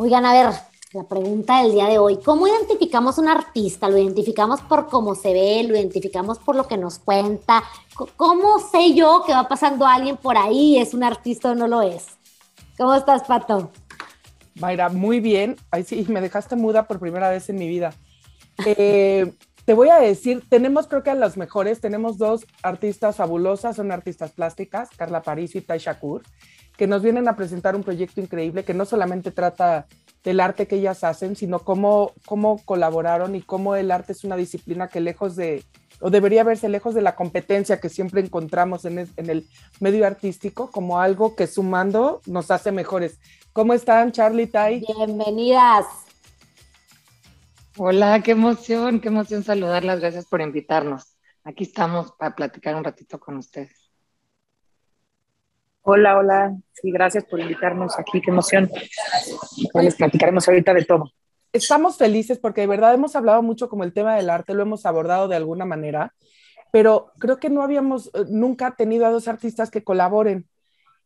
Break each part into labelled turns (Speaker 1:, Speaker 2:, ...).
Speaker 1: Oigan, a ver, la pregunta del día de hoy, ¿cómo identificamos un artista? ¿Lo identificamos por cómo se ve? ¿Lo identificamos por lo que nos cuenta? ¿Cómo sé yo que va pasando alguien por ahí es un artista o no lo es? ¿Cómo estás, Pato?
Speaker 2: Mayra, muy bien. Ay, sí, me dejaste muda por primera vez en mi vida. Eh, te voy a decir, tenemos creo que a los mejores, tenemos dos artistas fabulosas, son artistas plásticas, Carla París y Tai Shakur, que nos vienen a presentar un proyecto increíble que no solamente trata del arte que ellas hacen, sino cómo, cómo colaboraron y cómo el arte es una disciplina que lejos de, o debería verse lejos de la competencia que siempre encontramos en el, en el medio artístico, como algo que sumando nos hace mejores. ¿Cómo están, Charlie Tai?
Speaker 1: Bienvenidas.
Speaker 3: Hola, qué emoción, qué emoción saludarlas. Gracias por invitarnos. Aquí estamos para platicar un ratito con ustedes.
Speaker 4: Hola, hola. Sí, gracias por invitarnos aquí. Qué emoción. les platicaremos ahorita de todo.
Speaker 2: Estamos felices porque de verdad hemos hablado mucho como el tema del arte, lo hemos abordado de alguna manera, pero creo que no habíamos eh, nunca tenido a dos artistas que colaboren.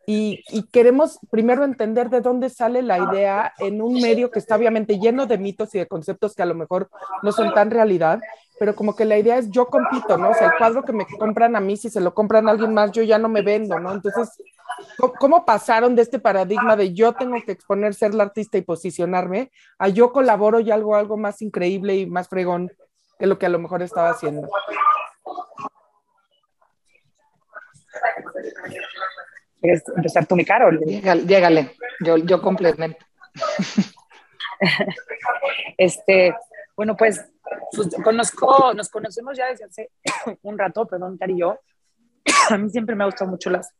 Speaker 2: Y, y, queremos primero entender de dónde sale la idea en un medio que está obviamente lleno de mitos y de conceptos que a lo mejor no son tan realidad, pero como que la idea es yo compito, ¿no? O sea, el cuadro que me compran a mí, si se lo compran a alguien más, yo ya no me vendo, ¿no? Entonces, ¿Cómo, pasaron de este paradigma de yo tengo que exponer, ser la artista y posicionarme, a yo colaboro y algo, algo más increíble y más fregón que lo que a lo mejor estaba haciendo?
Speaker 4: ¿Quieres empezar tú, mi caro?
Speaker 3: Llégale, yo, yo complemento.
Speaker 4: este, bueno, pues, pues, conozco, nos conocemos ya desde hace un rato, perdón, Cari y yo. A mí siempre me ha gustado mucho las,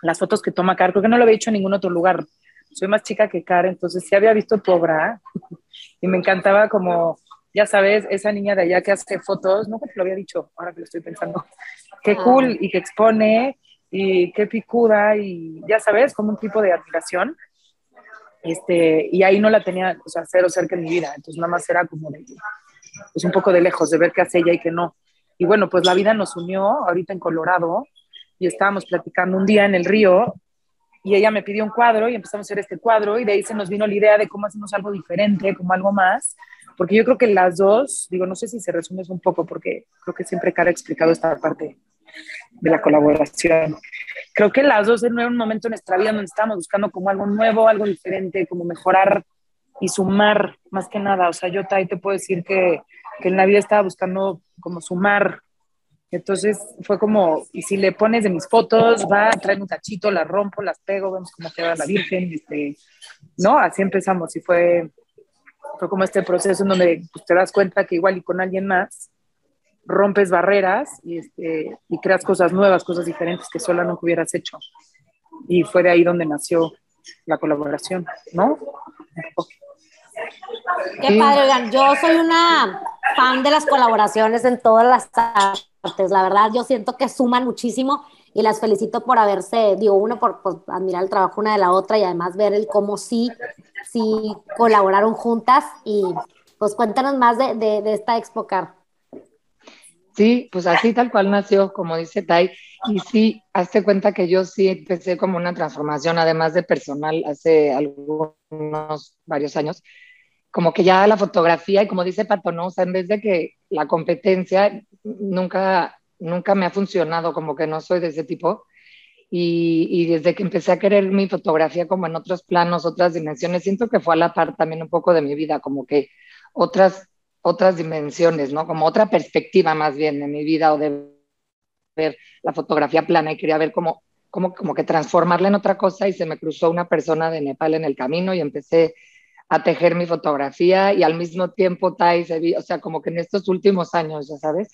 Speaker 4: las fotos que toma Car, creo que no lo había hecho en ningún otro lugar. Soy más chica que Car, entonces sí había visto tu obra y me encantaba como, ya sabes, esa niña de allá que hace fotos, nunca te lo había dicho, ahora que lo estoy pensando. Qué ah. cool y que expone y qué picuda y ya sabes, como un tipo de admiración. Este, y ahí no la tenía, o sea, cero cerca en mi vida, entonces nada más era como de, pues un poco de lejos, de ver qué hace ella y qué no. Y bueno, pues la vida nos unió ahorita en Colorado y estábamos platicando un día en el río y ella me pidió un cuadro y empezamos a hacer este cuadro y de ahí se nos vino la idea de cómo hacemos algo diferente, como algo más, porque yo creo que las dos, digo, no sé si se resume un poco, porque creo que siempre Cara ha explicado esta parte de la colaboración. Creo que las dos en un momento en nuestra vida donde estábamos buscando como algo nuevo, algo diferente, como mejorar y sumar más que nada. O sea, yo ahí te puedo decir que, que en la vida estaba buscando como sumar entonces fue como, y si le pones de mis fotos, va, trae un cachito, la rompo, las pego, vemos cómo queda la Virgen, este, ¿no? Así empezamos y fue, fue como este proceso en donde pues, te das cuenta que igual y con alguien más rompes barreras y, este, y creas cosas nuevas, cosas diferentes que sola no hubieras hecho. Y fue de ahí donde nació la colaboración, ¿no?
Speaker 1: Qué padre, Yo soy una fan de las colaboraciones en todas las la verdad, yo siento que suman muchísimo y las felicito por haberse, digo, uno por, admirar el trabajo una de la otra y además ver el cómo sí, sí colaboraron juntas y pues cuéntanos más de, de, esta Expo Car.
Speaker 3: Sí, pues así tal cual nació, como dice Tai, y sí, hazte cuenta que yo sí empecé como una transformación, además de personal, hace algunos, varios años, como que ya la fotografía, y como dice Pato, ¿no? O sea, en vez de que la competencia nunca, nunca me ha funcionado, como que no soy de ese tipo. Y, y, desde que empecé a querer mi fotografía como en otros planos, otras dimensiones, siento que fue a la par también un poco de mi vida, como que otras, otras dimensiones, ¿no? Como otra perspectiva más bien de mi vida o de ver la fotografía plana y quería ver cómo, cómo, como que transformarla en otra cosa y se me cruzó una persona de Nepal en el camino y empecé a tejer mi fotografía y al mismo tiempo Tai se vi, o sea, como que en estos últimos años, ya sabes.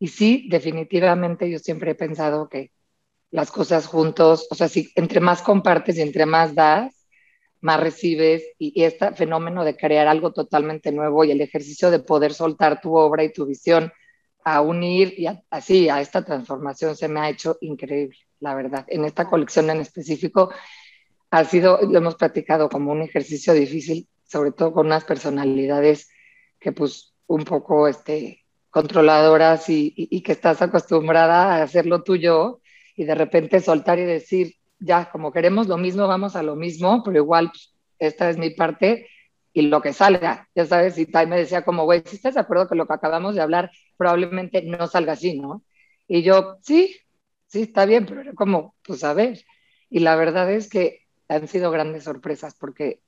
Speaker 3: Y sí, definitivamente yo siempre he pensado que las cosas juntos, o sea, si entre más compartes y entre más das, más recibes y, este fenómeno de crear algo totalmente nuevo y el ejercicio de poder soltar tu obra y tu visión a unir y así a esta transformación se me ha hecho increíble, la verdad. En esta colección en específico ha sido, lo hemos platicado como un ejercicio difícil, sobre todo con unas personalidades que pues un poco este, controladoras y, y, que estás acostumbrada a hacerlo tuyo y de repente soltar y decir, ya, como queremos lo mismo, vamos a lo mismo, pero igual pues, esta es mi parte y lo que salga, ya sabes, y Tai me decía como, güey, si estás de acuerdo que lo que acabamos de hablar probablemente no salga así, ¿no? Y yo, sí, sí, está bien, pero era como, pues a ver. Y la verdad es que han sido grandes sorpresas porque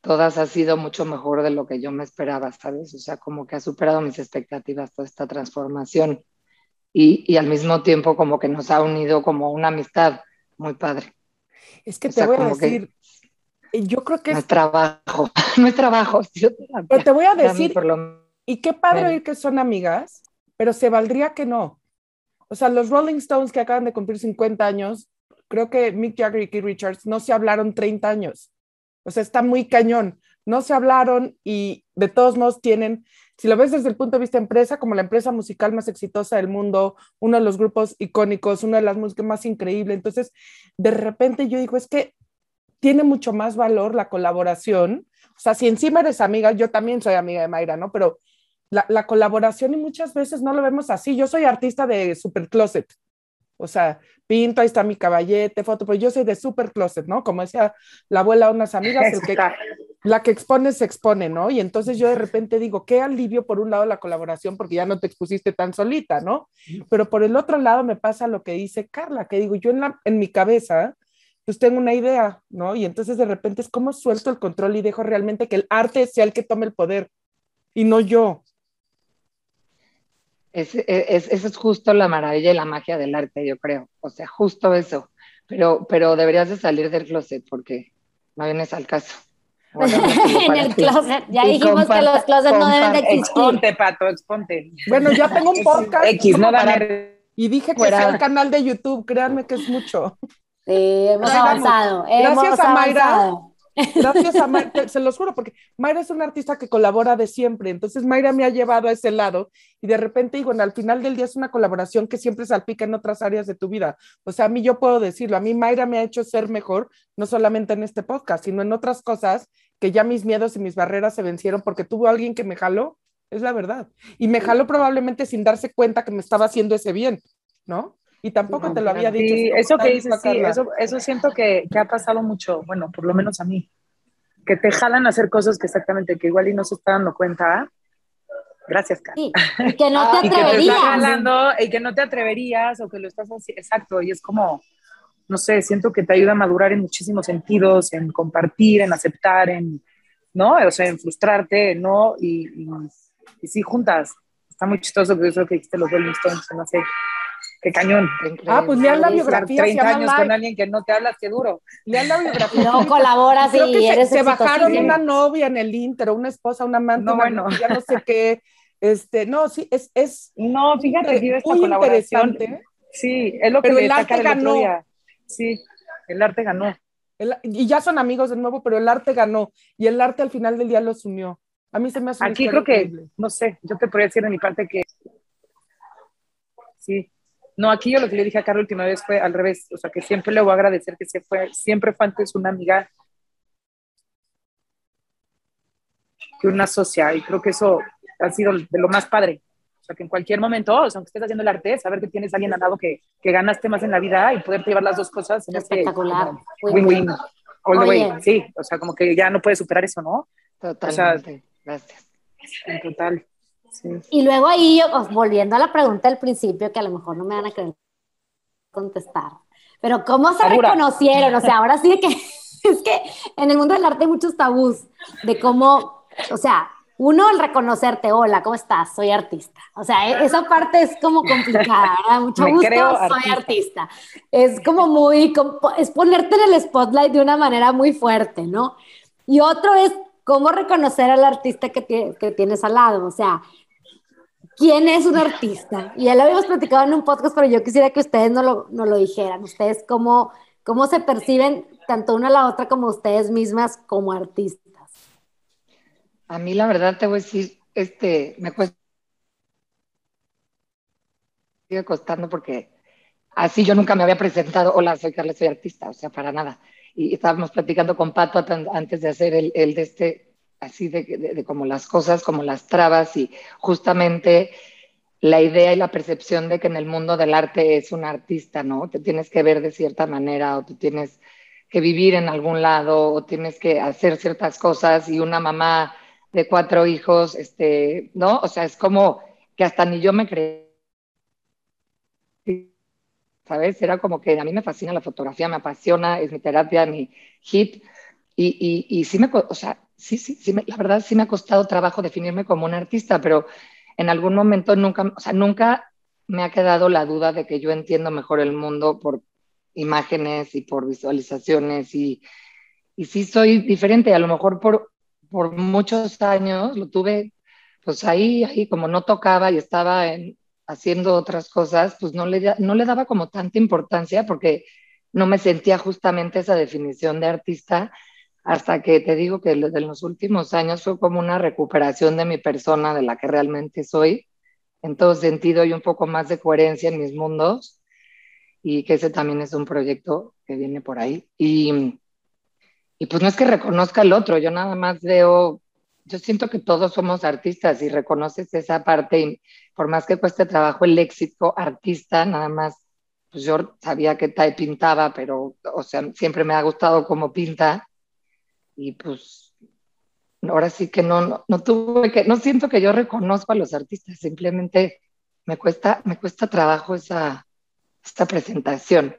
Speaker 3: todas ha sido mucho mejor de lo que yo me esperaba, ¿sabes? O sea, como que ha superado mis expectativas toda esta transformación y, y al mismo tiempo como que nos ha unido como una amistad muy padre.
Speaker 2: Es que te voy a decir, yo creo que
Speaker 3: no es, trabajo, no es trabajo.
Speaker 2: Pero te voy a decir, y qué padre oír que son amigas, pero se valdría que no. O sea, los Rolling Stones que acaban de cumplir 50 años, creo que Mick Jagger y Keith Richards no se hablaron 30 años. O sea, está muy cañón. No se hablaron y de todos modos tienen, si lo ves desde el punto de vista empresa, como la empresa musical más exitosa del mundo, uno de los grupos icónicos, una de las músicas más increíbles. Entonces, de repente yo digo, es que tiene mucho más valor la colaboración. O sea, si encima eres amiga, yo también soy amiga de Mayra, ¿no? Pero la, la colaboración y muchas veces no lo vemos así. Yo soy artista de Super Closet. O sea, pinto, ahí está mi caballete, foto, pero yo soy de super closet, ¿no? Como decía la abuela de unas amigas, la que expone se expone, ¿no? Y entonces yo de repente digo, qué alivio por un lado la colaboración, porque ya no te expusiste tan solita, ¿no? Pero por el otro lado me pasa lo que dice Carla, que digo, yo en, la, en mi cabeza, pues tengo una idea, ¿no? Y entonces de repente es como suelto el control y dejo realmente que el arte sea el que tome el poder y no yo.
Speaker 3: Es, es, eso es justo la maravilla y la magia del arte, yo creo. O sea, justo eso. Pero, pero deberías de salir del closet porque no vienes al caso.
Speaker 1: en el closet. Ya dijimos que los closets no deben de existir.
Speaker 4: Exponte, Pato, exponte.
Speaker 2: Bueno, ya tengo un podcast. X, no Y dije que era el canal de YouTube, créanme que es mucho.
Speaker 1: Sí, hemos avanzado.
Speaker 2: Gracias a Mayra. Gracias a Mayra, se los juro, porque Mayra es una artista que colabora de siempre, entonces Mayra me ha llevado a ese lado y de repente digo, al final del día es una colaboración que siempre salpica en otras áreas de tu vida. O sea, a mí yo puedo decirlo, a mí Mayra me ha hecho ser mejor, no solamente en este podcast, sino en otras cosas que ya mis miedos y mis barreras se vencieron porque tuvo alguien que me jaló, es la verdad. Y me jaló probablemente sin darse cuenta que me estaba haciendo ese bien, ¿no? Y tampoco te lo había dicho.
Speaker 4: Sí, eso que dices, sí, eso, eso siento que, que, ha pasado mucho, bueno, por lo menos a mí, que te jalan a hacer cosas que exactamente, que igual y no se está dando cuenta. Gracias.
Speaker 1: Sí, y que no te atreverías.
Speaker 4: y, que no te atreverías o que lo estás haciendo, exacto, y es como, no sé, siento que te ayuda a madurar en muchísimos sentidos, en compartir, en aceptar, en, ¿no? O sea, en frustrarte, ¿no? Y, y, y sí, juntas. Está muy chistoso que eso que dijiste los Rolling Stones, no sé, Qué cañón.
Speaker 2: Ah, pues lean la biografía.
Speaker 4: 30 años con alguien que no te hablas, qué duro.
Speaker 2: Lean la biografía.
Speaker 1: No colaboras y
Speaker 2: que
Speaker 1: eres
Speaker 2: se, se bajaron una novia en el Inter, una esposa, una amante, no, bueno. ya no sé qué. Este, no, sí, es, es
Speaker 4: no, fíjate, que esta colaboración. Sí, es lo que
Speaker 2: pero el arte ganó.
Speaker 4: Sí, el arte ganó.
Speaker 2: El, y ya son amigos de nuevo, pero el arte ganó. Y el arte al final del día los unió. A mí se me hace
Speaker 4: Aquí creo que, no sé, yo te podría decir de mi parte que sí, no, aquí yo lo que le dije a Carlos la última vez fue al revés, o sea, que siempre le voy a agradecer que se fue, siempre fue antes una amiga que una socia, y creo que eso ha sido de lo más padre. O sea, que en cualquier momento, o sea, aunque estés haciendo el arte, saber que tienes a alguien al lado que, que ganaste más en la vida y poder llevar las dos cosas en este
Speaker 1: Espectacular.
Speaker 4: win-win. All the way. Sí, o sea, como que ya no puedes superar eso, ¿no?
Speaker 3: Totalmente. O sea,
Speaker 4: Gracias. En total.
Speaker 1: Y luego ahí, yo, pues, volviendo a la pregunta del principio, que a lo mejor no me van a querer contestar, pero ¿cómo se reconocieron? O sea, ahora sí que es que en el mundo del arte hay muchos tabús de cómo, o sea, uno, el reconocerte, hola, ¿cómo estás? Soy artista. O sea, e, esa parte es como complicada, ¿verdad? Mucho gusto, soy artista. Es como muy, es ponerte en el spotlight de una manera muy fuerte, ¿no? Y otro es cómo reconocer al artista que, que tienes al lado. O sea, quién es un artista. Y ya lo habíamos platicado en un podcast, pero yo quisiera que ustedes no lo, no lo dijeran. Ustedes cómo, cómo se perciben tanto una a la otra como ustedes mismas como artistas.
Speaker 3: A mí la verdad te voy a decir, este, me cuesta sigue costando porque así yo nunca me había presentado, hola, soy Carla, soy artista, o sea, para nada. Y estábamos platicando con Pato antes de hacer el, de este así de, de, como las cosas, como las trabas y justamente la idea y la percepción de que en el mundo del arte es un artista, ¿no? Te tienes que ver de cierta manera o tú tienes que vivir en algún lado o tienes que hacer ciertas cosas y una mamá de cuatro hijos, este, ¿no? O sea, es como que hasta ni yo me creí. ¿Sabes? Era como que a mí me fascina la fotografía, me apasiona, es mi terapia, mi hit. Y, y, y sí me, o sea, sí, sí, sí, la verdad sí me ha costado trabajo definirme como un artista, pero en algún momento nunca, o sea, nunca me ha quedado la duda de que yo entiendo mejor el mundo por imágenes y por visualizaciones y, y sí soy diferente, a lo mejor por, por muchos años lo tuve pues ahí, ahí como no tocaba y estaba en, haciendo otras cosas, pues no le, no le daba como tanta importancia porque no me sentía justamente esa definición de artista hasta que te digo que en los últimos años fue como una recuperación de mi persona, de la que realmente soy, en todo sentido y un poco más de coherencia en mis mundos, y que ese también es un proyecto que viene por ahí. Y, y pues no es que reconozca el otro, yo nada más veo, yo siento que todos somos artistas y reconoces esa parte, y por más que cueste trabajo el léxico artista, nada más, pues yo sabía que Tai pintaba, pero, o sea, siempre me ha gustado cómo pinta, y pues ahora sí que no, no, tuve que, no siento que yo reconozco a los artistas, simplemente me cuesta, me cuesta trabajo esa, esta presentación,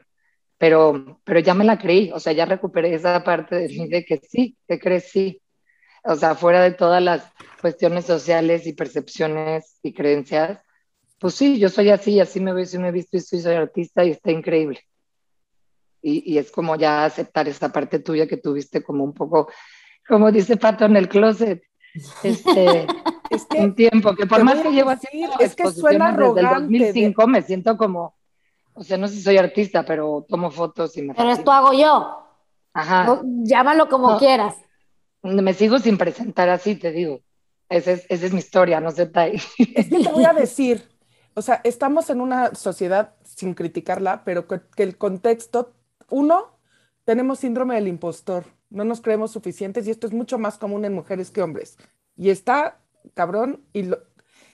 Speaker 3: pero, pero ya me la creí, o sea, ya recuperé esa parte de mí de que sí, que crecí, o sea, fuera de todas las cuestiones sociales y percepciones y creencias, pues sí, yo soy así, así me veo, me he visto y soy, soy artista y está increíble. Y, y, es como ya aceptar esa parte tuya que tuviste como un poco como dice Pato en el closet. Este, es que, un tiempo que por más que llevo así
Speaker 2: es que suena desde el
Speaker 3: 2005 me siento como o sea no sé si soy artista pero tomo fotos y me
Speaker 1: pero esto hago yo.
Speaker 3: Ajá.
Speaker 1: Llámalo como quieras.
Speaker 3: Me sigo sin presentar así te digo. Esa es, esa es mi historia no sé Tai.
Speaker 2: es que te voy a decir o sea estamos en una sociedad sin criticarla pero que el contexto uno tenemos síndrome del impostor. No nos creemos suficientes y esto es mucho más común en mujeres que hombres. Y está cabrón y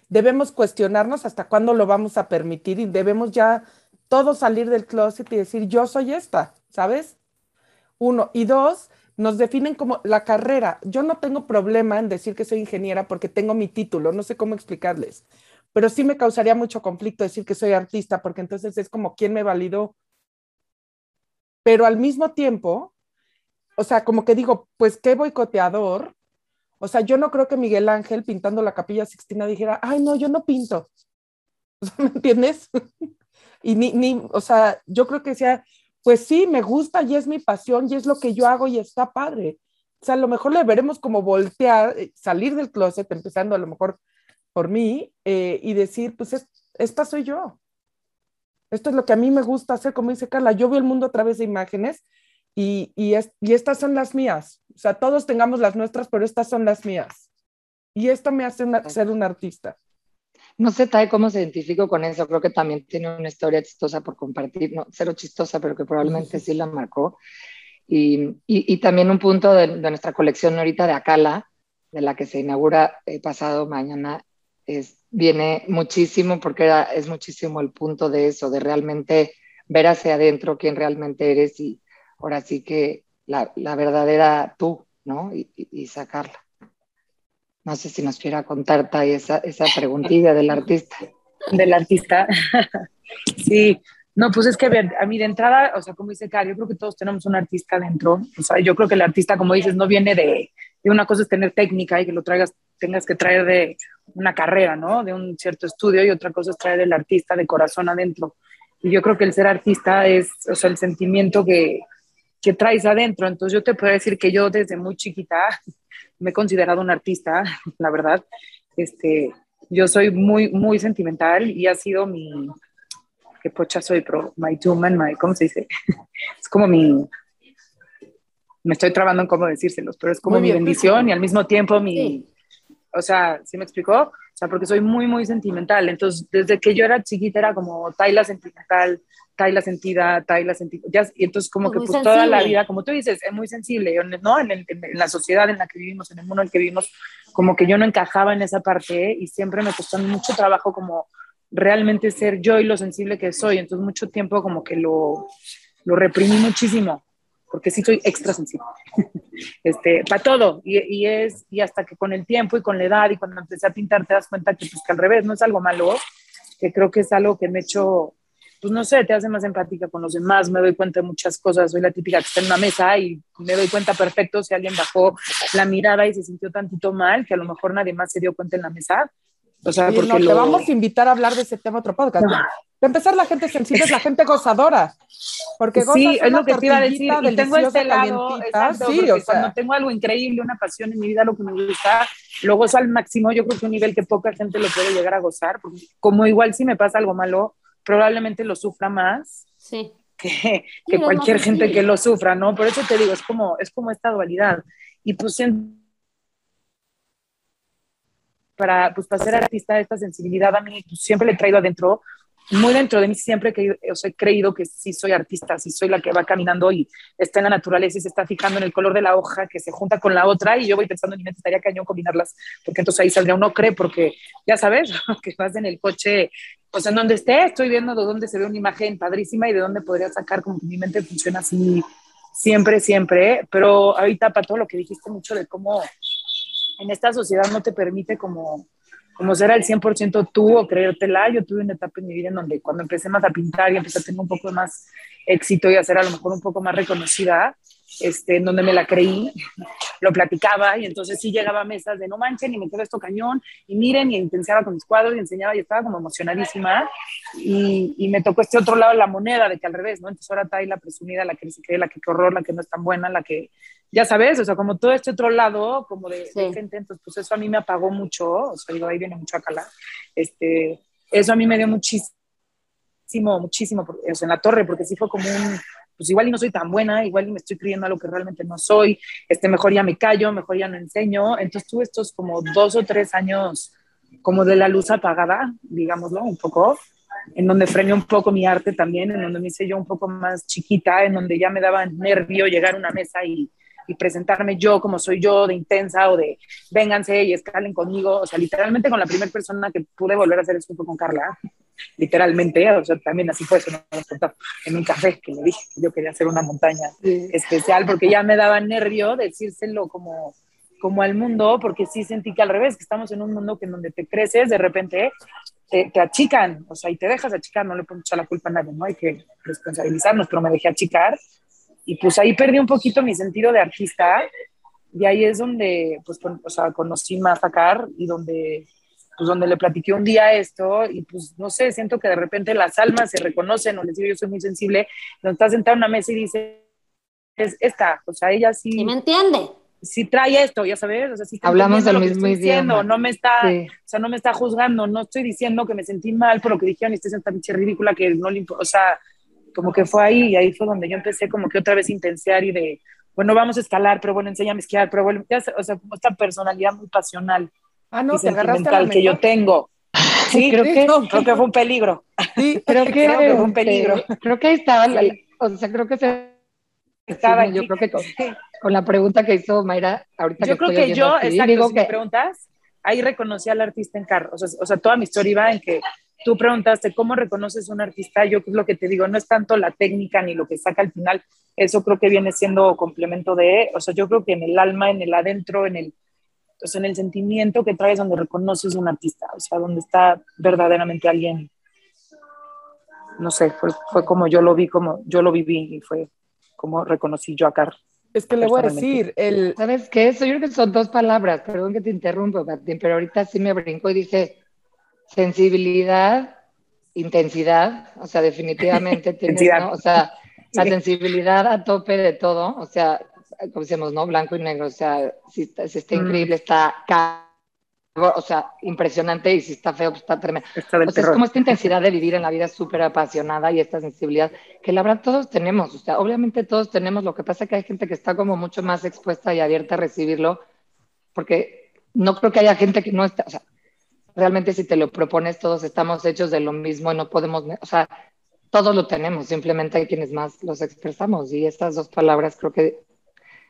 Speaker 2: debemos cuestionarnos hasta cuándo lo vamos a permitir y debemos ya todos salir del closet y decir, yo soy esta, ¿sabes? Uno. Y dos, nos definen como la carrera. Yo no tengo problema en decir que soy ingeniera porque tengo mi título, no sé cómo explicarles, pero sí me causaría mucho conflicto decir que soy artista porque entonces es como, ¿quién me validó? Pero al mismo tiempo, o sea, como que digo, pues qué boicoteador. O sea, yo no creo que Miguel Ángel pintando la capilla Sixtina dijera, ay, no, yo no pinto. ¿Me entiendes? Y ni, ni, o sea, yo creo que sea, pues sí, me gusta y es mi pasión y es lo que yo hago y está padre. O sea, a lo mejor le veremos como voltear, eh, salir del closet, empezando a lo mejor por mí, eh, y decir, pues esta soy yo. Esto es lo que a mí me gusta hacer, como dice Carla, yo veo el mundo a través de imágenes y, y, estas son las mías. O sea, todos tengamos las nuestras, pero estas son las mías. Y esto me hace ser un artista.
Speaker 3: No sé, Tai, cómo se identifico con eso. Creo que también tiene una historia chistosa por compartir, no, cero chistosa, pero que probablemente sí la marcó. Y, y, también un punto de, nuestra colección ahorita de Acala, de la que se inaugura eh, pasado mañana, es, viene muchísimo porque era, es muchísimo el punto de eso, de realmente ver hacia adentro quién realmente eres y, ahora sí que la, la verdadera tú, ¿no? Y, y, sacarla. No sé si nos quiera contar, Tai, esa, esa preguntilla del artista.
Speaker 4: Del artista. sí, no, pues es que a mí de entrada, o sea, como dice Cari, yo creo que todos tenemos un artista dentro. O sea, yo creo que el artista, como dices, no viene de, de una cosa es tener técnica y que lo traigas, tengas que traer de una carrera, ¿no? De un cierto estudio y otra cosa es traer el artista de corazón adentro. Y yo creo que el ser artista es, o sea, el sentimiento que, que traes adentro. Entonces yo te puedo decir que yo desde muy chiquita me he considerado un artista, la verdad. Este, yo soy muy, muy sentimental y ha sido mi, que pocha soy, pero my human, my, ¿cómo se dice? es como mi, me estoy trabando en cómo decírselos, pero es como mi bendición y al mismo tiempo mi, o sea, ¿sí me explicó? Sea, porque soy muy, muy sentimental. Entonces, desde que yo era chiquita era como Taila sentimental, Taila sentida, Taila sentida. Ya, y entonces como que pues toda la vida, como tú dices, es muy sensible, ¿no? En, en, la sociedad en la que vivimos, en el mundo en el que vivimos, como que yo no encajaba en esa parte y siempre me costó mucho trabajo como realmente ser yo y lo sensible que soy. Entonces, mucho tiempo como que lo, lo reprimí muchísimo porque sí soy extra sensible, este, para todo, y, y, es, y hasta que con el tiempo y con la edad y cuando empecé a pintar te das cuenta que, pues, que al revés, no es algo malo, que creo que es algo que me ha hecho, pues no sé, te hace más empática con los demás, me doy cuenta de muchas cosas, soy la típica que está en una mesa y me doy cuenta perfecto si alguien bajó la mirada y se sintió tantito mal, que a lo mejor nadie más se dio cuenta en la mesa, o sea, porque
Speaker 2: no,
Speaker 4: lo...
Speaker 2: te vamos a invitar a hablar de ese tema otro podcast. No. De empezar, la gente sensible es la gente gozadora. Porque
Speaker 4: sí, es lo que te iba a decir. Y tengo este lado, exacto, sí, o sea, cuando tengo algo increíble, una pasión en mi vida, lo que me gusta, lo gozo al máximo. Yo creo que un nivel que poca gente lo puede llegar a gozar. Porque como igual si me pasa algo malo, probablemente lo sufra más.
Speaker 1: Sí.
Speaker 4: Que, que sí, cualquier gente que lo sufra, ¿no? Por eso te digo, es como, es como esta dualidad. Y pues para, pues, para ser artista, esta sensibilidad a mí pues, siempre le he traído adentro, muy dentro de mí siempre que o sea, he creído que sí soy artista, sí soy la que va caminando y está en la naturaleza y se está fijando en el color de la hoja que se junta con la otra y yo voy pensando en mi mente estaría cañón combinarlas porque entonces ahí saldría uno cree porque ya sabes que vas en el coche pues en donde esté estoy viendo de dónde se ve una imagen padrísima y de dónde podría sacar como que mi mente funciona así siempre, siempre, pero ahorita para todo lo que dijiste mucho de cómo en esta sociedad no te permite como, como ser al 100% tú o creértela. Yo tuve una etapa en mi vida en donde cuando empecé más a pintar y empecé a tener un poco más éxito y a ser a lo mejor un poco más reconocida, este, en donde me la creí, lo platicaba y entonces sí llegaba a mesas de no manchen y me quedo esto cañón y miren y intensiaba con mis cuadros y enseñaba y estaba como emocionadísima y, y, me tocó este otro lado de la moneda de que al revés, ¿no? Entonces ahora está ahí la presumida, la que se cree, la que qué horror, la que no es tan buena, la que, ya sabes, o sea, como todo este otro lado, como de, sí. de gente, entonces pues eso a mí me apagó mucho, o sea, digo, ahí viene mucho a calar, este, eso a mí me dio muchísimo, muchísimo, o sea, en la torre, porque sí fue como un, pues igual y no soy tan buena, igual y me estoy creyendo algo que realmente no soy, este, mejor ya me callo, mejor ya no enseño. Entonces tuve estos como dos o tres años como de la luz apagada, digámoslo, un poco, en donde frené un poco mi arte también, en donde me hice yo un poco más chiquita, en donde ya me daba nervio llegar a una mesa y, y presentarme yo como soy yo, de intensa o de vénganse y escalen conmigo. O sea, literalmente con la primera persona que pude volver a hacer esto fue con Carla literalmente, o sea, también así fue eso, en un café que le dije que yo quería hacer una montaña sí. especial porque ya me daba nervio decírselo como, como al mundo, porque sí sentí que al revés, que estamos en un mundo que en donde te creces, de repente te, te achican, o sea, y te dejas achicar, no le puedo echar la culpa a nadie, ¿no? Hay que responsabilizarnos, pero me dejé achicar y pues ahí perdí un poquito mi sentido de artista y ahí es donde, pues, con, o sea, conocí más a Car y donde pues donde le platiqué un día esto y pues no sé, siento que de repente las almas se reconocen o les digo yo soy muy sensible, donde está sentada en una mesa y dice, es esta, o sea, ella sí...
Speaker 1: ¿Sí me entiende?
Speaker 4: Sí trae esto, ya sabes, o sea, sí
Speaker 3: Hablamos del mismo idioma.
Speaker 4: no me está,
Speaker 3: Sí.
Speaker 4: o sea, no me está juzgando, no estoy diciendo que me sentí mal por lo que dijeron y estoy esta pinche ridícula que no le impo- o sea, como que fue ahí y ahí fue donde yo empecé como que otra vez a intensiar y de, bueno, vamos a escalar, pero bueno, enséñame a esquiar, pero bueno, o sea, como esta personalidad muy pasional
Speaker 2: Ah, no,
Speaker 4: y
Speaker 2: te agarraste a la
Speaker 4: sentimental que yo tengo. Sí,
Speaker 3: creo que,
Speaker 2: no,
Speaker 4: creo que fue un peligro.
Speaker 2: Sí,
Speaker 3: creo que,
Speaker 4: creo que fue un peligro.
Speaker 3: creo que ahí estaba, la-
Speaker 4: Sí.
Speaker 3: o sea, creo que se,
Speaker 4: Estaba
Speaker 3: yo
Speaker 4: en-
Speaker 3: creo que con, con la pregunta que hizo Mayra, ahorita
Speaker 4: Yo
Speaker 3: que
Speaker 4: creo
Speaker 3: estoy
Speaker 4: que yo,
Speaker 3: a ti,
Speaker 4: exacto,
Speaker 3: digo
Speaker 4: si
Speaker 3: que
Speaker 4: me preguntas, ahí reconocí al artista en carro. O sea, o sea, toda mi historia iba en que tú preguntaste cómo reconoces un artista. Yo, es lo que te digo, no es tanto la técnica ni lo que saca al final. Eso creo que viene siendo complemento de, o sea, yo creo que en el alma, en el adentro, en el, o sea, en el sentimiento que traes donde reconoces un artista. O sea, donde está verdaderamente alguien. No sé, fue, fue como yo lo vi, como yo lo viví y fue como reconocí yo a Car.
Speaker 2: es que le voy a decir, el,
Speaker 3: ¿Sabes qué? Eso yo creo que son dos palabras, perdón que te interrumpo, Martín, pero ahorita sí me brincó y dije sensibilidad, intensidad, o sea, definitivamente tienes. ¿no? O sea, la sensibilidad a tope de todo, o sea, como decíamos, ¿no? Blanco y negro, o sea, si está, si está
Speaker 4: Mm.
Speaker 3: increíble, está o sea, impresionante y si está feo, pues está tremendo.
Speaker 4: Del
Speaker 3: O sea, es
Speaker 4: terror.
Speaker 3: como esta intensidad de vivir en la vida súper apasionada y esta sensibilidad que la verdad todos tenemos. O sea, obviamente todos tenemos. Lo que pasa es que hay gente que está como mucho más expuesta y abierta a recibirlo, porque no creo que haya gente que no está. O sea, realmente si te lo propones, todos estamos hechos de lo mismo y no podemos. O sea, todos lo tenemos. Simplemente hay quienes más los expresamos. Y estas dos palabras creo que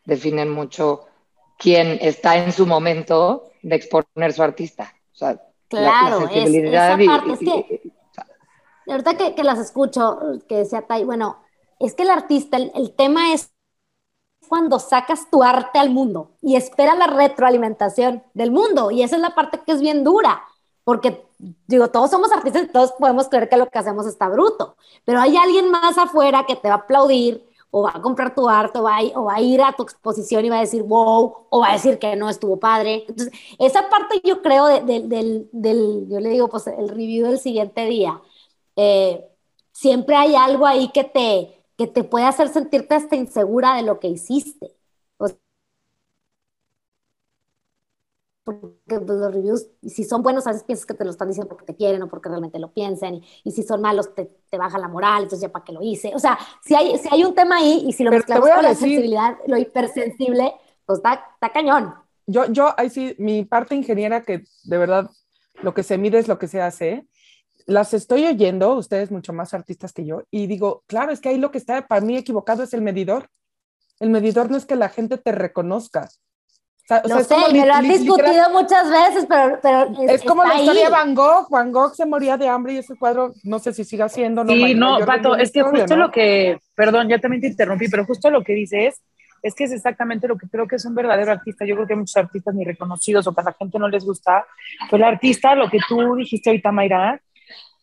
Speaker 3: definen mucho quién está en su momento de exponer su artista. O sea, la- la
Speaker 1: Claro, es-
Speaker 3: sensibilidad
Speaker 1: esa parte,
Speaker 3: y-
Speaker 1: es que-
Speaker 3: y-
Speaker 1: Ahorita que, que las escucho, que decía Tai, bueno, es que el artista, el, el tema es cuando sacas tu arte al mundo y esperas la retroalimentación del mundo. Y esa es la parte que es bien dura, porque digo, todos somos artistas y todos podemos creer que lo que hacemos está bruto, pero hay alguien más afuera que te va a aplaudir o va a comprar tu arte o va a, ir a tu exposición y va a decir wow, o va a decir que no estuvo padre. Entonces, esa parte yo creo del, del, yo le digo, pues el review del siguiente día, eh, siempre hay algo ahí que te, que te puede hacer sentirte hasta insegura de lo que hiciste. Porque pues, los reviews, si son buenos, a veces piensas que te lo están diciendo porque te quieren o porque realmente lo piensan, y, si son malos, te, te, baja la moral, entonces ya para qué lo hice. O sea, si hay, si hay un tema ahí, y si lo mezclamos con la sensibilidad, lo hipersensible, pues está, está cañón.
Speaker 2: Yo, yo, ahí sí, mi parte ingeniera, que de verdad lo que se mide es lo que se hace, las estoy oyendo, ustedes mucho más artistas que yo, y digo, claro, es que ahí lo que está para mí equivocado es el medidor. El medidor no es que la gente te reconozca,
Speaker 1: no sé, me lo han discutido muchas veces, pero, pero
Speaker 2: es, como la historia de Van Gogh. Van Gogh se moría de hambre y ese cuadro, no sé si siga siendo.
Speaker 4: No, sí, no, Pato, es que justo lo que, perdón, ya también te interrumpí, pero justo lo que dices es que es exactamente lo que creo que es un verdadero artista. Yo creo que hay muchos artistas ni reconocidos o que a la gente no les gusta. Pero el artista, lo que tú dijiste ahorita, Mayra,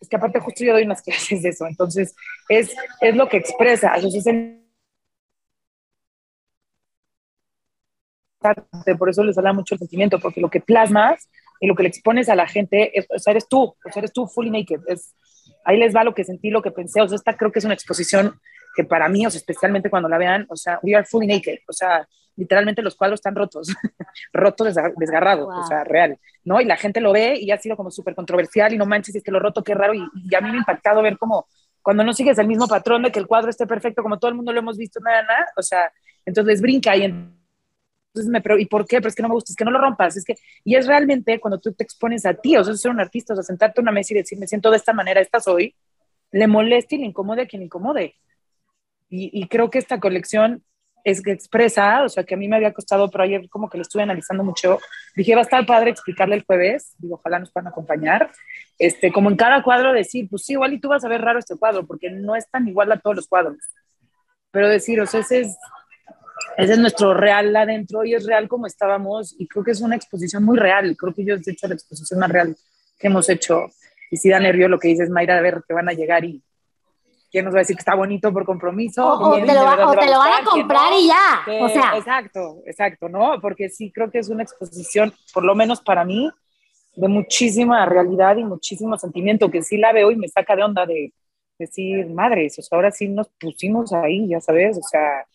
Speaker 4: es que aparte justo yo doy unas clases de eso. Entonces, es, es lo que expresa. Eso es el por eso les habla mucho el sentimiento, porque lo que plasmas y lo que le expones a la gente, es, o sea, eres tú, o sea, eres tú fully naked. Es, ahí les va lo que sentí, lo que pensé. O sea, esta creo que es una exposición que para mí, o sea, especialmente cuando la vean, o sea, we are fully naked. O sea, literalmente los cuadros están rotos, rotos, desgarrados, o sea, real, ¿no? Y la gente lo ve y ha sido como súper controversial y no manches, es que lo roto, qué raro. Y, y, a mí me ha impactado ver cómo cuando no sigues el mismo patrón de que el cuadro esté perfecto, como todo el mundo lo hemos visto, nada, nada, o sea, entonces brinca y entonces me pero ¿y por qué? Pero es que no me gusta, es que no lo rompas, es que, y es realmente cuando tú te expones a ti, o sea, ser un artista, o sea, sentarte en una mesa y decir, me siento de esta manera, esta soy, le moleste y le incomode a quien incomode. Y, y creo que esta colección es que expresa, o sea, que a mí me había costado, pero ayer como que lo estuve analizando mucho, dije, va a estar padre explicarle el jueves, digo, ojalá nos puedan acompañar, este, como en cada cuadro decir, pues sí, igual y tú vas a ver raro este cuadro, porque no es tan igual a todos los cuadros, pero decir, o sea, ese es ese es nuestro real adentro y es real como estábamos y creo que es una exposición muy real. Creo que yo he hecho la exposición más real que hemos hecho. Y si da nervio lo que dices, Mayra, de ver que van a llegar y quién nos va a decir que está bonito por compromiso.
Speaker 1: O, te, lo, van a comprar y ya. o sea.
Speaker 4: Exacto, exacto, ¿no? Porque sí creo que es una exposición, por lo menos para mí, de muchísima realidad y muchísimo sentimiento, que sí la veo y me saca de onda de decir, madres, o sea, ahora sí nos pusimos ahí, ya sabes, o sea,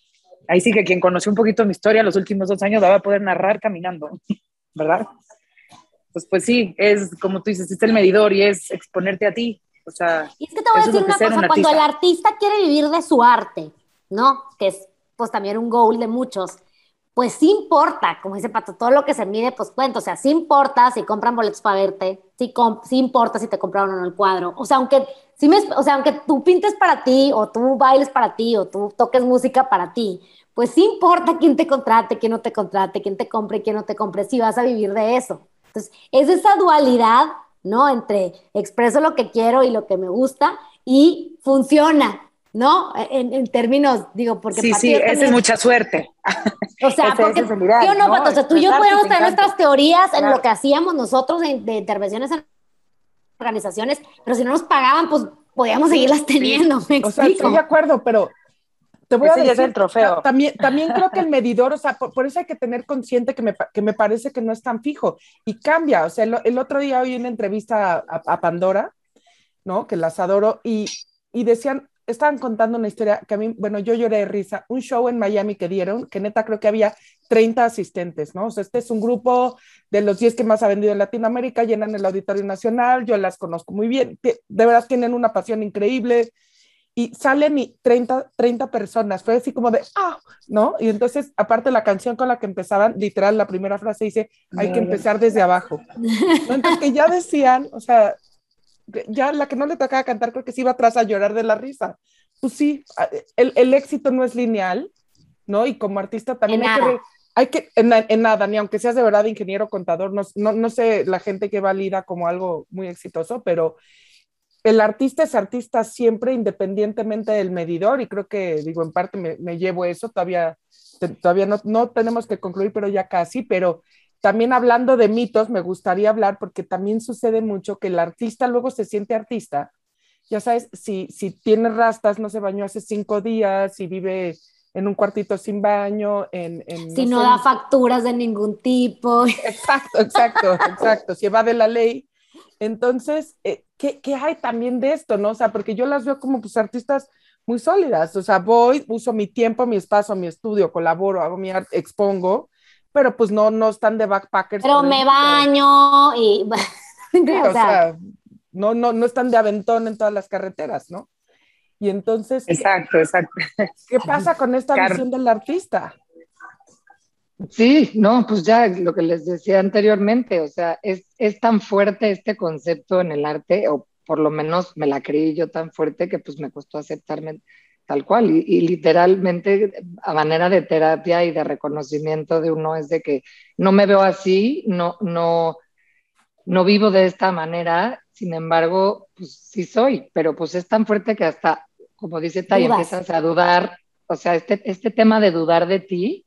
Speaker 4: ahí sí que quien conoció un poquito mi historia los últimos dos años la va a poder narrar caminando, ¿verdad? Pues, pues sí, es como tú dices, es el medidor y es exponerte a ti. O sea,
Speaker 1: y es que te voy a decir una cosa, cuando el artista quiere vivir de su arte, ¿no? Que es pues también un goal de muchos, pues sí importa, como dice Pato, todo lo que se mide, pues cuento, o sea, sí importa si compran boletos para verte, sí, sí importa si te compraron o no el cuadro, o sea, aunque, sí me, o sea, aunque tú pintes para ti, o tú bailes para ti, o tú toques música para ti, pues sí importa quién te contrate, quién no te contrate, quién te compre, quién no te compre, si vas a vivir de eso. Entonces, es esa dualidad, ¿no? Entre expreso lo que quiero y lo que me gusta y funciona, ¿no? En, términos, digo, porque...
Speaker 4: Sí, sí, esa es mucha suerte.
Speaker 1: O sea, porque yo no, ¿no? O sea, tú y yo podemos tener nuestras teorías en lo que hacíamos nosotros de, intervenciones en organizaciones, pero si no nos pagaban, pues podíamos seguirlas teniendo.
Speaker 2: o sea, estoy de acuerdo, pero te voy a decir,
Speaker 4: el trofeo.
Speaker 2: También, también creo que el medidor, o sea, por, eso hay que tener consciente que me, que me, parece que no es tan fijo y cambia. O sea, el, otro día oí una entrevista a, a, Pandora, ¿no? Que las adoro y, y decían, estaban contando una historia que a mí, bueno, yo lloré de risa, un show en Miami que dieron, que neta creo que había 30 asistentes, ¿no? O sea, este es un grupo de los 10 que más ha vendido en Latinoamérica, llenan el Auditorio Nacional, yo las conozco muy bien, de verdad tienen una pasión increíble, y salen y 30, 30 personas, fue así como de, ah, ¿no? Y entonces, aparte la canción con la que empezaban, literal, la primera frase dice, hay que empezar desde abajo. Entonces, que ya decían, o sea, ya la que no le tocaba cantar, creo que se iba atrás a llorar de la risa. Pues sí, el, el éxito no es lineal, ¿no? Y como artista también hay que, hay que, en, nada, ni aunque seas de verdad ingeniero contador, no, no, no sé la gente que valida como algo muy exitoso, pero el artista es artista siempre independientemente del medidor y creo que, digo, en parte me, llevo eso, todavía, todavía no, no tenemos que concluir, pero ya casi, pero también hablando de mitos, me gustaría hablar porque también sucede mucho que el artista luego se siente artista. Ya sabes, si, si tiene rastas, no se bañó hace cinco días, si vive en un cuartito sin baño, en...
Speaker 1: si no, da facturas de ningún tipo.
Speaker 2: Exacto, exacto, exacto, si va de la ley. Entonces, eh, ¿qué, ¿qué, hay también de esto, no? O sea, porque yo las veo como pues artistas muy sólidas, o sea, voy, uso mi tiempo, mi espacio, mi estudio, colaboro, hago mi arte, expongo, pero pues no, no están de backpackers.
Speaker 1: Pero me baño y...
Speaker 2: o, sea, no, no, no están de aventón en todas las carreteras, ¿no? Y entonces...
Speaker 4: Exacto, exacto.
Speaker 2: ¿Qué pasa con esta visión del artista?
Speaker 3: Sí, no, pues ya lo que les decía anteriormente, o sea, es, es tan fuerte este concepto en el arte, o por lo menos me la creí yo tan fuerte que pues me costó aceptarme tal cual. Y, literalmente a manera de terapia y de reconocimiento de uno es de que no me veo así, no, no, no vivo de esta manera, sin embargo, pues sí soy, pero pues es tan fuerte que hasta, como dice Tai, empiezas a dudar, o sea, este, este tema de dudar de ti,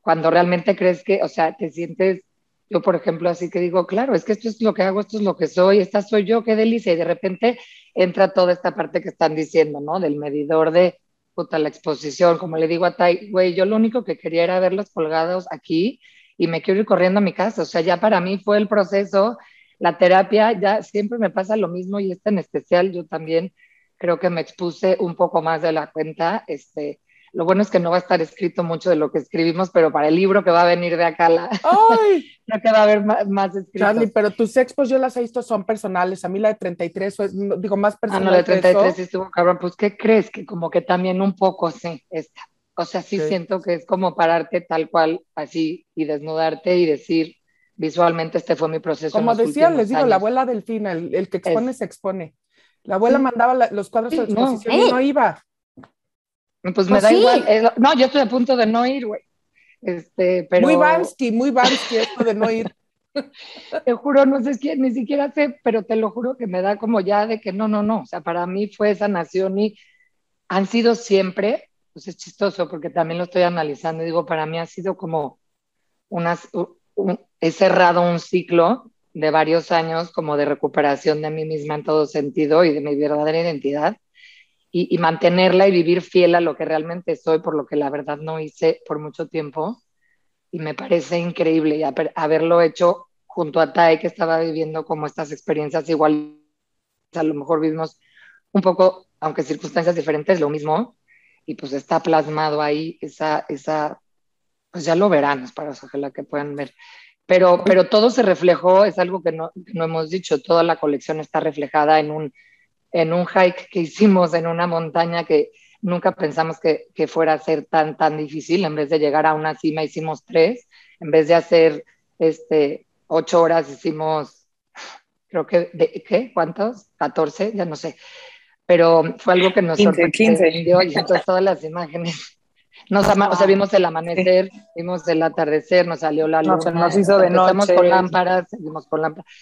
Speaker 3: cuando realmente crees que, o sea, te sientes yo, por ejemplo, así que digo, claro, es que esto es lo que hago, esto es lo que soy, esta soy yo, qué delicia. Y de repente entra toda esta parte que están diciendo, ¿no? Del medidor de, puta, la exposición. Como le digo a Tai, güey, yo lo único que quería era verlos colgados aquí y me quiero ir corriendo a mi casa. O sea, ya para mí fue el proceso, la terapia, ya siempre me pasa lo mismo y este en especial yo también creo que me expuse un poco más de la cuenta, este, lo bueno es que no va a estar escrito mucho de lo que escribimos, pero para el libro que va a venir de acá, la... ¡Ay! creo que va a haber más, escrito.
Speaker 2: Charlie, pero tus expos yo las he visto son personales. A mí la de 33, digo, más personal. Ah, no,
Speaker 3: la de 33 estuvo cabrón. Pues, ¿qué crees? Que como que también un poco, sí, esta. O sea, sí, siento que es como pararte tal cual, así, y desnudarte y decir, visualmente este fue mi proceso.
Speaker 2: Como decía, les digo, la abuela Delfina, el, el que expone se expone. La abuela mandaba los cuadros de exposición y no iba.
Speaker 3: Pues, me pues da igual. no, yo estoy a punto de no ir, güey. Este, pero...
Speaker 2: Muy Bansky, muy Bansky esto de no ir.
Speaker 3: te juro, no sé, si, ni siquiera sé, pero te lo juro que me da como ya de que no, no, no. O sea, para mí fue esa nación y han sido siempre, pues es chistoso porque también lo estoy analizando y digo, para mí ha sido como unas, he cerrado un ciclo de varios años como de recuperación de mí misma en todo sentido y de mi verdadera identidad y, mantenerla y vivir fiel a lo que realmente soy, por lo que la verdad no hice por mucho tiempo. Y me parece increíble y haberlo hecho junto a Tai, que estaba viviendo como estas experiencias igual, a lo mejor vivimos un poco, aunque circunstancias diferentes, lo mismo, y pues está plasmado ahí esa, esa pues ya lo verán, es para ojalá que puedan ver. Pero, pero todo se reflejó, es algo que no, que no hemos dicho, toda la colección está reflejada en un en un hike que hicimos en una montaña que nunca pensamos que, que, fuera a ser tan, tan difícil. En vez de llegar a una cima, hicimos tres. En vez de hacer este, ocho horas, hicimos, creo que, de, ¿qué? ¿Cuántos? ¿14? Ya no sé. Pero fue algo que nos
Speaker 4: 15, sorprendió.
Speaker 3: Y entonces todas las imágenes. Nos o sea, vimos el amanecer, vimos el atardecer, nos salió la luna.
Speaker 4: Nos, nos hizo de noche.
Speaker 3: con lámparas, seguimos con lámparas.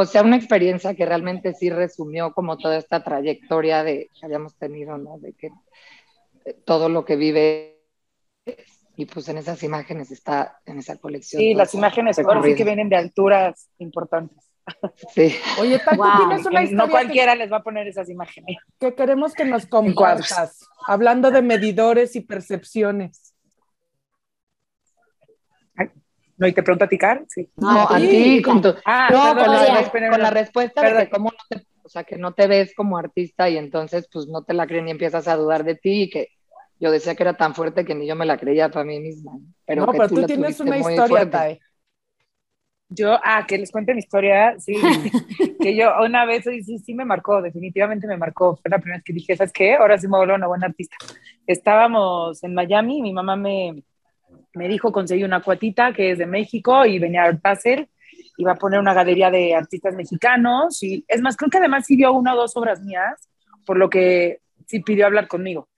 Speaker 3: O sea, una experiencia que realmente sí resumió como toda esta trayectoria de, que habíamos tenido, ¿no? De que eh, todo lo que vive y pues en esas imágenes está en esa colección.
Speaker 4: Sí, las imágenes sí que vienen de alturas importantes.
Speaker 3: Sí.
Speaker 2: Oye, Paco, tienes una historia.
Speaker 4: No cualquiera les va a poner esas imágenes.
Speaker 2: Que queremos que nos compartas, hablando de medidores y percepciones.
Speaker 4: No, y te pregunto a ti, Car, sí.
Speaker 3: No, a ti, con tu, ah, no, con, la, con la, respuesta de cómo no te, o sea, que no te ves como artista y entonces pues no te la creen y empiezas a dudar de ti y que yo decía que era tan fuerte que ni yo me la creía para mí misma.
Speaker 2: Pero no, pero tú, tienes una historia, Tai.
Speaker 4: Yo, ah, que les cuente mi historia, sí, que yo una vez, sí, sí me marcó, definitivamente me marcó, fue la primera vez que dije, ¿sabes qué? Ahora sí me vuelvo una buena artista. Estábamos en Miami, mi mamá me, me dijo conseguí una cuatita que es de México y venía a Basel, iba a poner una galería de artistas mexicanos y es más, creo que además sí vio una o dos obras mías, por lo que sí pidió hablar conmigo.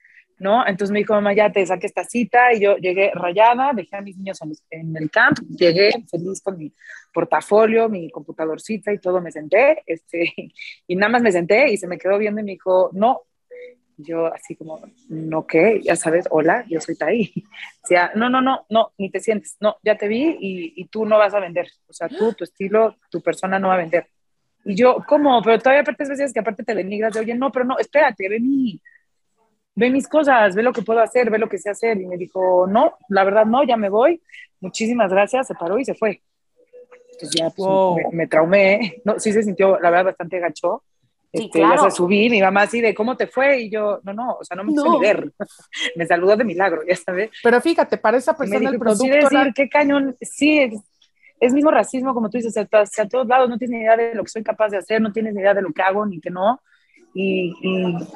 Speaker 4: ¿no? Entonces me dijo, mamá, ya te saqué esta cita y yo llegué rayada, dejé a mis niños en, el camp, llegué feliz con mi portafolio, mi computadorcita y todo, me senté, este, y nada más me senté y se me quedó viendo y me dijo, no, yo así como, no, ¿qué? Ya sabes, hola, yo soy Tai. O sea, no, no, no, no, ni te sientes, no, ya te vi y, y tú no vas a vender. O sea, tú, tu estilo, tu persona no va a vender. Y yo, ¿cómo? Pero todavía aparte veces que aparte te denigras de, oye, no, pero no, espérate, ve mi, ve mis cosas, ve lo que puedo hacer, ve lo que sé hacer. Y me dijo, no, la verdad no, ya me voy. Muchísimas gracias, se paró y se fue. Entonces ya pues, me, traumé, no, sí se sintió, la verdad, bastante gacho. Sí, este, claro. Ya se subí, mi mamá así de, ¿cómo te fue? Y yo, no, no, o sea, no me quiso ni ver. me saludó de milagro, ya sabes.
Speaker 2: Pero fíjate, para esa persona el pues, producto...
Speaker 4: Sí, decir, qué cañón, sí, es, es, mismo racismo, como tú dices, a, a todos lados, no tienes ni idea de lo que soy capaz de hacer, no tienes ni idea de lo que hago, ni que no y,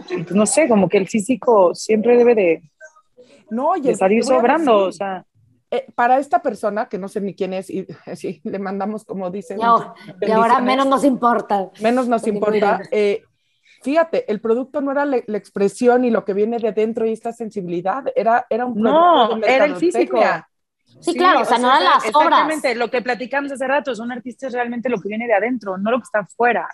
Speaker 4: pues no sé, como que el físico siempre debe de,
Speaker 2: no,
Speaker 4: y salir sobrando, o sea.
Speaker 2: Eh, para esta persona, que no sé ni quién es, y así le mandamos, como dicen.
Speaker 1: y ahora menos nos importa.
Speaker 2: Menos nos importa. Eh, fíjate, el producto no era la, expresión y lo que viene de dentro y esta sensibilidad, era, era un
Speaker 4: producto. No, era el físico.
Speaker 1: Sí, claro, o sea, no eran las
Speaker 4: exactamente, lo que platicamos hace rato, es un artista es realmente lo que viene de adentro, no lo que está afuera.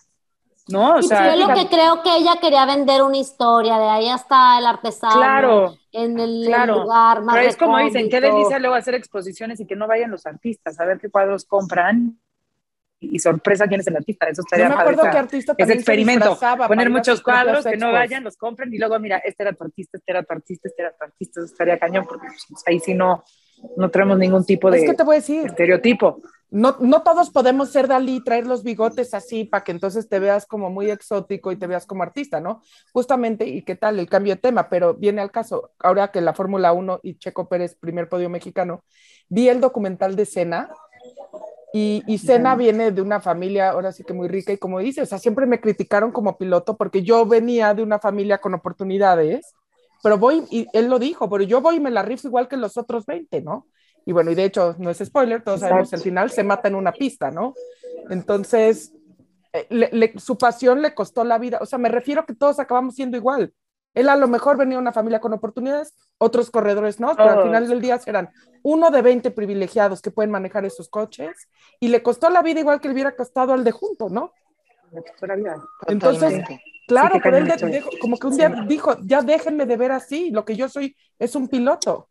Speaker 4: ¿No? O
Speaker 1: sea, yo lo que creo que ella quería vender una historia, de ahí hasta el artesano.
Speaker 4: Claro.
Speaker 1: En el, lugar más
Speaker 4: Pero es como dicen, qué delicia luego hacer exposiciones y que no vayan los artistas a ver qué cuadros compran y sorpresa quién es el artista. Eso estaría
Speaker 2: Yo me acuerdo que artista
Speaker 4: Ese experimento. Poner muchos cuadros que no vayan, los compren y luego, mira, este era tu artista, este era tu artista, este era tu artista. Eso estaría cañón porque pues, ahí sí no, no tenemos ningún tipo de
Speaker 2: es que te voy a decir,
Speaker 4: estereotipo
Speaker 2: no, no todos podemos ser Dalí, traer los bigotes así para que entonces te veas como muy exótico y te veas como artista, ¿no? Justamente, ¿y qué tal el cambio de tema? Pero viene al caso, ahora que la Fórmula 1 y Checo Pérez, primer podio mexicano, vi el documental de Cena y, y Cena viene de una familia, ahora sí que muy rica y como dice, o sea, siempre me criticaron como piloto porque yo venía de una familia con oportunidades, pero voy, y él lo dijo, pero yo voy y me la rifo igual que los otros 20, ¿no? Y bueno, y de hecho, no es spoiler, todos sabemos el final, se mata en una pista, ¿no? Entonces, eh, su pasión le costó la vida. O sea, me refiero a que todos acabamos siendo igual. Él a lo mejor venía de una familia con oportunidades, otros corredores no, pero al final del día serán uno de 20 privilegiados que pueden manejar esos coches y le costó la vida igual que le hubiera costado al de junto, ¿no? Entonces, claro, pero él como que un día dijo, ya déjenme de ver así, lo que yo soy es un piloto.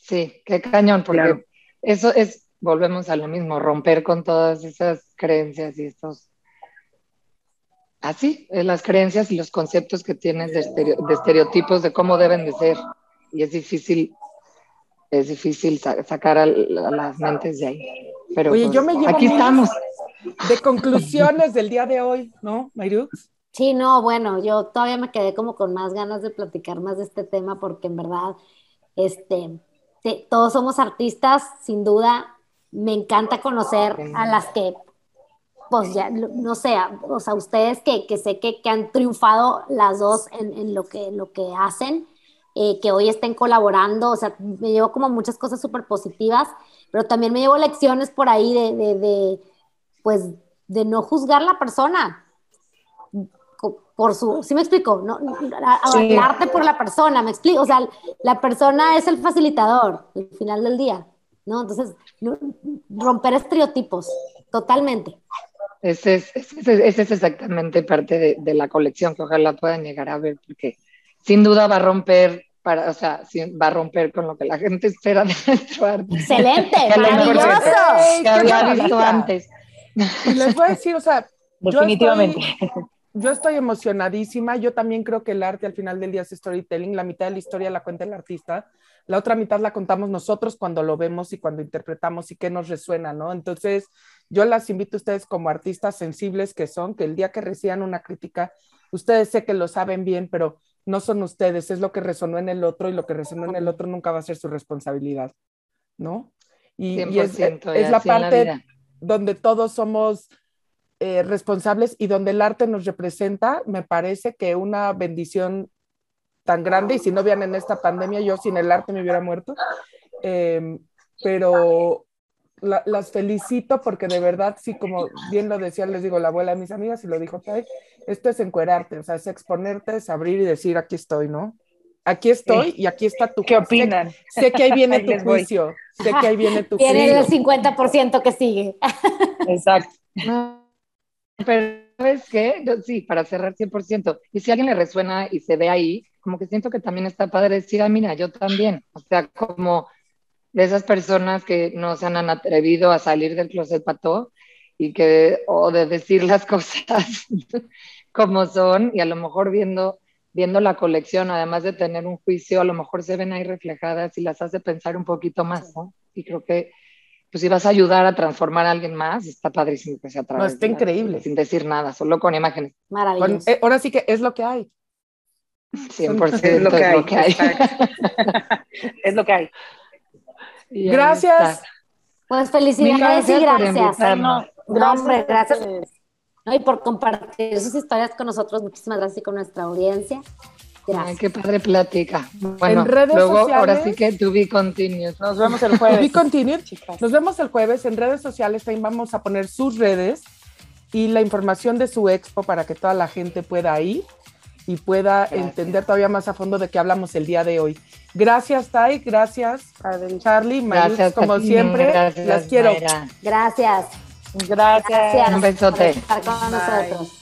Speaker 3: Sí, qué cañón, porque eso es, volvemos a lo mismo, romper con todas esas creencias y estos, así, eh, las creencias y los conceptos que tienes de, estereotipos de cómo deben de ser. Y es difícil, es difícil sacar a, las mentes de ahí. Pero
Speaker 2: Oye, yo
Speaker 3: pues,
Speaker 2: me llevo
Speaker 3: aquí estamos.
Speaker 2: De conclusiones del día de hoy, ¿no, Mayrux?
Speaker 1: Sí, no, bueno, yo todavía me quedé como con más ganas de platicar más de este tema porque en verdad, este, todos somos artistas, sin duda. Me encanta conocer a las que, pues ya, no sé, o sea, ustedes que, que sé que, que, han triunfado las dos en, en lo, que, lo que hacen, eh, que hoy estén colaborando, o sea, me llevo como muchas cosas súper positivas, pero también me llevo lecciones por ahí de, de, de, pues, de no juzgar la persona, por su, ¿sí me explico? No, hablarte por la persona, me explico, o sea, la persona es el facilitador al final del día, ¿no? Entonces, romper estereotipos, totalmente.
Speaker 3: Ese es, ese, es exactamente parte de, la colección que ojalá puedan llegar a ver, porque sin duda va a romper para, o sea, va a romper con lo que la gente espera de nuestro arte.
Speaker 1: Excelente, maravilloso.
Speaker 3: Que había visto antes.
Speaker 2: Y les voy a decir, o sea,
Speaker 4: definitivamente
Speaker 2: yo estoy emocionadísima. Yo también creo que el arte al final del día es storytelling. La mitad de la historia la cuenta el artista, la otra mitad la contamos nosotros cuando lo vemos y cuando interpretamos y qué nos resuena, ¿no? Entonces, yo las invito a ustedes como artistas sensibles que son, que el día que reciban una crítica, ustedes sé que lo saben bien, pero no son ustedes, es lo que resonó en el otro y lo que resonó en el otro nunca va a ser su responsabilidad, ¿no? Y, es, la parte donde todos somos eh, responsables y donde el arte nos representa, me parece que una bendición tan grande, y si no hubieran en esta pandemia, yo sin el arte me hubiera muerto, em, pero las felicito porque de verdad, sí, como bien lo decía, les digo la abuela de mis amigas y lo dijo Tai, esto es encuerarte, o sea, es exponerte, es abrir y decir, aquí estoy, ¿no? aquí estoy y aquí está tu
Speaker 4: ¿Qué opinan?
Speaker 2: Sé, sé que ahí viene
Speaker 4: Ahí
Speaker 2: tu
Speaker 4: les voy.
Speaker 2: juicio, sé que ahí viene tu
Speaker 1: Viene el
Speaker 2: juicio.
Speaker 1: 50% que sigue.
Speaker 4: Exacto.
Speaker 3: Pero ¿sabes qué? Yo, sí, para cerrar 100%. Y si a alguien le resuena y se ve ahí, como que siento que también está padre decir, ah, mira, yo también. O sea, como de esas personas que no se han atrevido a salir del closet pato y que, o de decir las cosas como son y a lo mejor viendo, viendo la colección, además de tener un juicio, a lo mejor se ven ahí reflejadas y las hace pensar un poquito más, ¿no? Y creo que pues si vas a ayudar a transformar a alguien más, está padrísimo que sea a través
Speaker 2: está
Speaker 3: de-
Speaker 2: increíble.
Speaker 3: Sin decir nada, solo con imágenes.
Speaker 2: Con-
Speaker 1: Maravilloso.
Speaker 2: eh, ahora sí que es lo que hay.
Speaker 3: 100%
Speaker 4: Es lo que hay.
Speaker 3: es lo que hay.
Speaker 4: exacto. es lo que hay.
Speaker 3: Y ahí
Speaker 2: Gracias.
Speaker 3: está.
Speaker 1: Pues felicidades
Speaker 3: gracias
Speaker 1: y gracias. No, hombre, gracias. ¿no? Y por compartir sus historias con nosotros. Muchísimas gracias y con nuestra audiencia.
Speaker 3: Ay,
Speaker 1: Gracias.
Speaker 3: qué padre plática. Bueno,
Speaker 2: En redes
Speaker 3: luego ahora
Speaker 2: sociales-
Speaker 3: sí que to be continued.
Speaker 4: Nos vemos el
Speaker 2: To
Speaker 4: jueves.
Speaker 2: be continued.
Speaker 4: chicas.
Speaker 2: Nos vemos el jueves en redes sociales. También vamos a poner sus redes y la información de su expo para que toda la gente pueda ir y pueda
Speaker 3: Gracias.
Speaker 2: entender todavía más a fondo de qué hablamos el día de hoy. Gracias, Tai. Gracias, Charlie. Mayux,
Speaker 3: Gracias.
Speaker 2: como
Speaker 3: ti,
Speaker 2: siempre.
Speaker 3: gracias,
Speaker 2: las quiero.
Speaker 3: Mayra.
Speaker 1: Gracias.
Speaker 4: Gracias.
Speaker 1: Gracias.
Speaker 3: Un besote.
Speaker 1: por estar con
Speaker 4: Bye.
Speaker 1: nosotros.